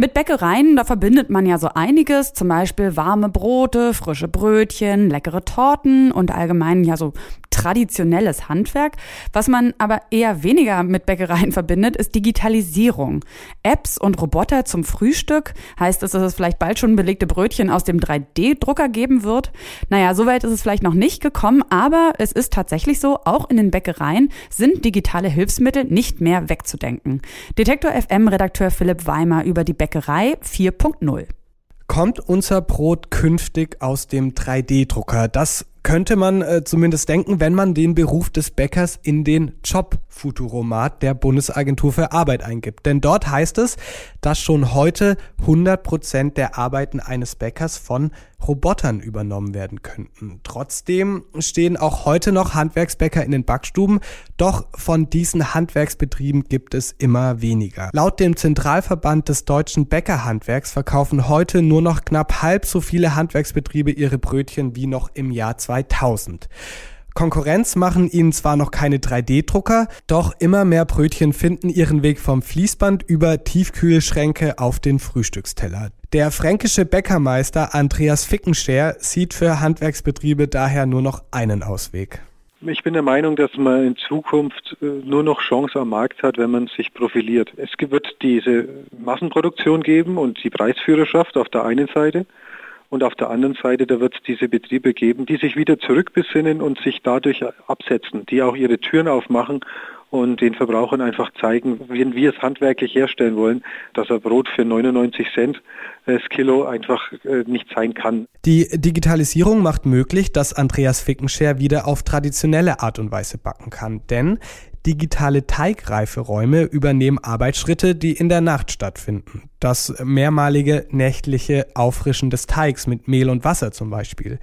Mit Bäckereien, da verbindet man ja so einiges, zum Beispiel warme Brote, frische Brötchen, leckere Torten und allgemein ja so traditionelles Handwerk. Was man aber eher weniger mit Bäckereien verbindet, ist Digitalisierung. Apps und Roboter zum Frühstück. Heißt es, dass es vielleicht bald schon belegte Brötchen aus dem 3D-Drucker geben wird? Naja, soweit ist es vielleicht noch nicht gekommen, aber es ist tatsächlich so, auch in den Bäckereien sind digitale Hilfsmittel nicht mehr wegzudenken. Detektor FM-Redakteur Philipp Weimer über die Bäckerei 4.0. Kommt unser Brot künftig aus dem 3D-Drucker? Das könnte man äh, zumindest denken, wenn man den Beruf des Bäckers in den Job-Futuromat der Bundesagentur für Arbeit eingibt. Denn dort heißt es, dass schon heute 100 Prozent der Arbeiten eines Bäckers von Robotern übernommen werden könnten. Trotzdem stehen auch heute noch Handwerksbäcker in den Backstuben, doch von diesen Handwerksbetrieben gibt es immer weniger. Laut dem Zentralverband des deutschen Bäckerhandwerks verkaufen heute nur noch knapp halb so viele Handwerksbetriebe ihre Brötchen wie noch im Jahr 2000. Konkurrenz machen ihnen zwar noch keine 3D-Drucker, doch immer mehr Brötchen finden ihren Weg vom Fließband über Tiefkühlschränke auf den Frühstücksteller. Der fränkische Bäckermeister Andreas Fickenscher sieht für Handwerksbetriebe daher nur noch einen Ausweg. Ich bin der Meinung, dass man in Zukunft äh, nur noch Chance am Markt hat, wenn man sich profiliert. Es wird diese Massenproduktion geben und die Preisführerschaft auf der einen Seite. Und auf der anderen Seite, da wird es diese Betriebe geben, die sich wieder zurückbesinnen und sich dadurch absetzen, die auch ihre Türen aufmachen und den Verbrauchern einfach zeigen, wie wir es handwerklich herstellen wollen, dass ein Brot für 99 Cent das Kilo einfach äh, nicht sein kann. Die Digitalisierung macht möglich, dass Andreas Fickenscher wieder auf traditionelle Art und Weise backen kann, denn digitale Teigreiferäume übernehmen Arbeitsschritte, die in der Nacht stattfinden. Das mehrmalige nächtliche Auffrischen des Teigs mit Mehl und Wasser zum Beispiel.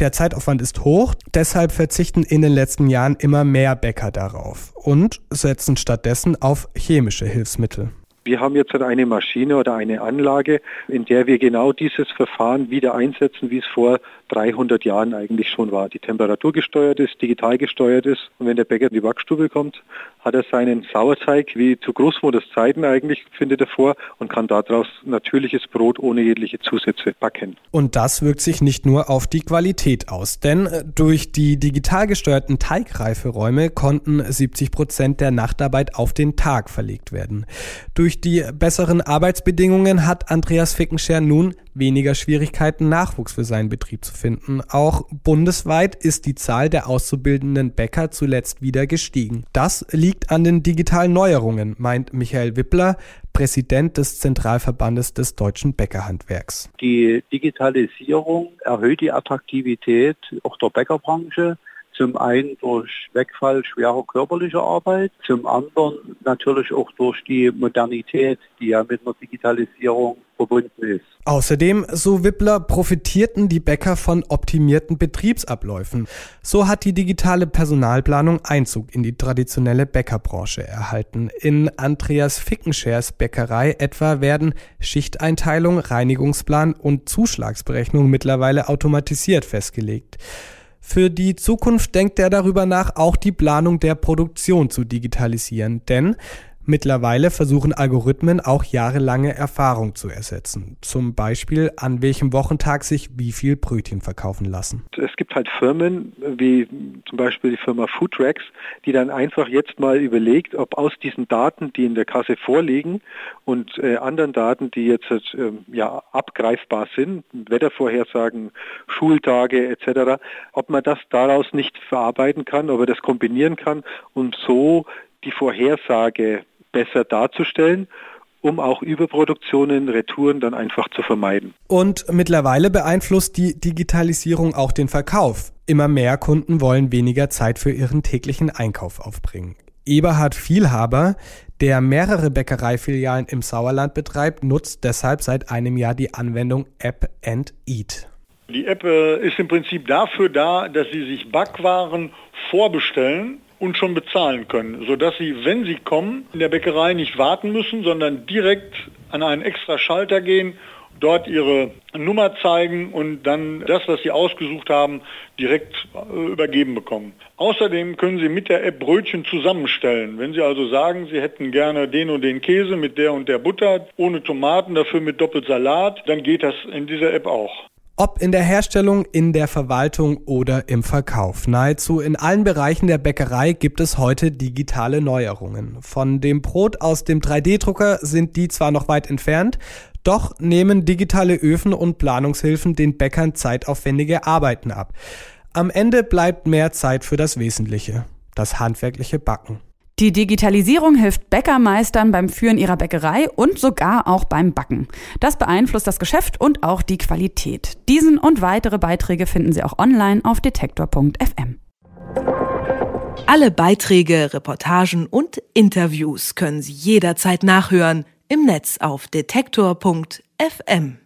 Der Zeitaufwand ist hoch, deshalb verzichten in den letzten Jahren immer mehr Bäcker darauf und setzen stattdessen auf chemische Hilfsmittel. Wir haben jetzt eine Maschine oder eine Anlage, in der wir genau dieses Verfahren wieder einsetzen, wie es vor 300 Jahren eigentlich schon war. Die Temperatur gesteuert ist, digital gesteuert ist. Und wenn der Bäcker in die Backstube kommt, hat er seinen Sauerteig wie zu Großmutters Zeiten eigentlich, findet er vor und kann daraus natürliches Brot ohne jegliche Zusätze backen. Und das wirkt sich nicht nur auf die Qualität aus, denn äh, durch die digital gesteuerten Teigreiferäume konnten 70 Prozent der Nachtarbeit auf den Tag verlegt werden. Durch die besseren Arbeitsbedingungen hat Andreas Fickenscher nun weniger Schwierigkeiten, Nachwuchs für seinen Betrieb zu finden. Auch bundesweit ist die Zahl der auszubildenden Bäcker zuletzt wieder gestiegen. Das liegt an den digitalen Neuerungen, meint Michael Wippler, Präsident des Zentralverbandes des deutschen Bäckerhandwerks. Die Digitalisierung erhöht die Attraktivität auch der Bäckerbranche. Zum einen durch Wegfall schwerer körperlicher Arbeit, zum anderen natürlich auch durch die Modernität, die ja mit einer Digitalisierung verbunden ist. Außerdem, so Wippler, profitierten die Bäcker von optimierten Betriebsabläufen. So hat die digitale Personalplanung Einzug in die traditionelle Bäckerbranche erhalten. In Andreas Fickenschers Bäckerei etwa werden Schichteinteilung, Reinigungsplan und Zuschlagsberechnung mittlerweile automatisiert festgelegt. Für die Zukunft denkt er darüber nach, auch die Planung der Produktion zu digitalisieren, denn Mittlerweile versuchen Algorithmen auch jahrelange Erfahrung zu ersetzen. Zum Beispiel, an welchem Wochentag sich wie viel Brötchen verkaufen lassen. Es gibt halt Firmen, wie zum Beispiel die Firma Foodtracks, die dann einfach jetzt mal überlegt, ob aus diesen Daten, die in der Kasse vorliegen und äh, anderen Daten, die jetzt äh, ja, abgreifbar sind, Wettervorhersagen, Schultage etc., ob man das daraus nicht verarbeiten kann, ob er das kombinieren kann und so die Vorhersage besser darzustellen um auch Überproduktionen, Retouren dann einfach zu vermeiden. Und mittlerweile beeinflusst die Digitalisierung auch den Verkauf. Immer mehr Kunden wollen weniger Zeit für ihren täglichen Einkauf aufbringen. Eberhard Vielhaber, der mehrere Bäckereifilialen im Sauerland betreibt, nutzt deshalb seit einem Jahr die Anwendung App and Eat. Die App äh, ist im Prinzip dafür da, dass Sie sich Backwaren vorbestellen und schon bezahlen können, sodass sie, wenn sie kommen, in der Bäckerei nicht warten müssen, sondern direkt an einen extra Schalter gehen dort ihre Nummer zeigen und dann das, was sie ausgesucht haben, direkt äh, übergeben bekommen. Außerdem können Sie mit der App Brötchen zusammenstellen. Wenn Sie also sagen, Sie hätten gerne den und den Käse mit der und der Butter, ohne Tomaten, dafür mit Doppelsalat, dann geht das in dieser App auch. Ob in der Herstellung, in der Verwaltung oder im Verkauf. Nahezu in allen Bereichen der Bäckerei gibt es heute digitale Neuerungen. Von dem Brot aus dem 3D-Drucker sind die zwar noch weit entfernt, doch nehmen digitale Öfen und Planungshilfen den Bäckern zeitaufwendige Arbeiten ab. Am Ende bleibt mehr Zeit für das Wesentliche, das handwerkliche Backen. Die Digitalisierung hilft Bäckermeistern beim Führen ihrer Bäckerei und sogar auch beim Backen. Das beeinflusst das Geschäft und auch die Qualität. Diesen und weitere Beiträge finden Sie auch online auf detektor.fm. Alle Beiträge, Reportagen und Interviews können Sie jederzeit nachhören im Netz auf detektor.fm.